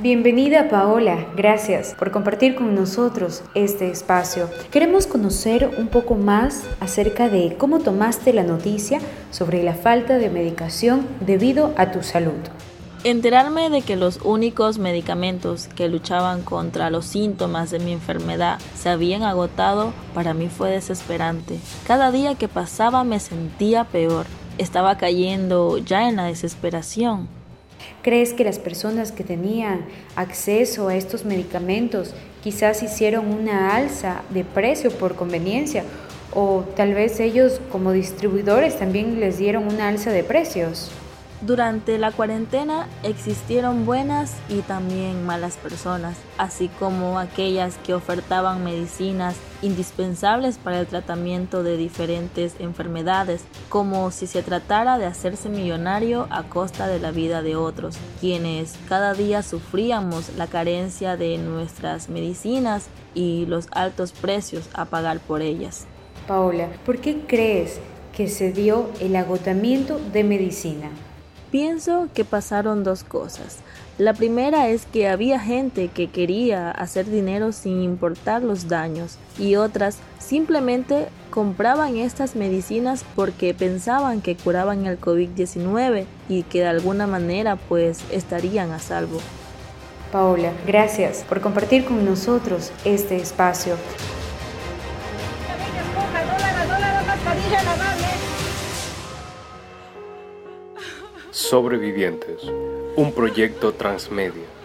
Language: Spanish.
Bienvenida Paola, gracias por compartir con nosotros este espacio. Queremos conocer un poco más acerca de cómo tomaste la noticia sobre la falta de medicación debido a tu salud. Enterarme de que los únicos medicamentos que luchaban contra los síntomas de mi enfermedad se habían agotado para mí fue desesperante. Cada día que pasaba me sentía peor. Estaba cayendo ya en la desesperación. ¿Crees que las personas que tenían acceso a estos medicamentos quizás hicieron una alza de precio por conveniencia o tal vez ellos como distribuidores también les dieron una alza de precios? Durante la cuarentena existieron buenas y también malas personas, así como aquellas que ofertaban medicinas indispensables para el tratamiento de diferentes enfermedades, como si se tratara de hacerse millonario a costa de la vida de otros, quienes cada día sufríamos la carencia de nuestras medicinas y los altos precios a pagar por ellas. Paola, ¿por qué crees que se dio el agotamiento de medicina? Pienso que pasaron dos cosas. La primera es que había gente que quería hacer dinero sin importar los daños y otras simplemente compraban estas medicinas porque pensaban que curaban el COVID-19 y que de alguna manera pues estarían a salvo. Paola, gracias por compartir con nosotros este espacio. Sobrevivientes, un proyecto transmedia.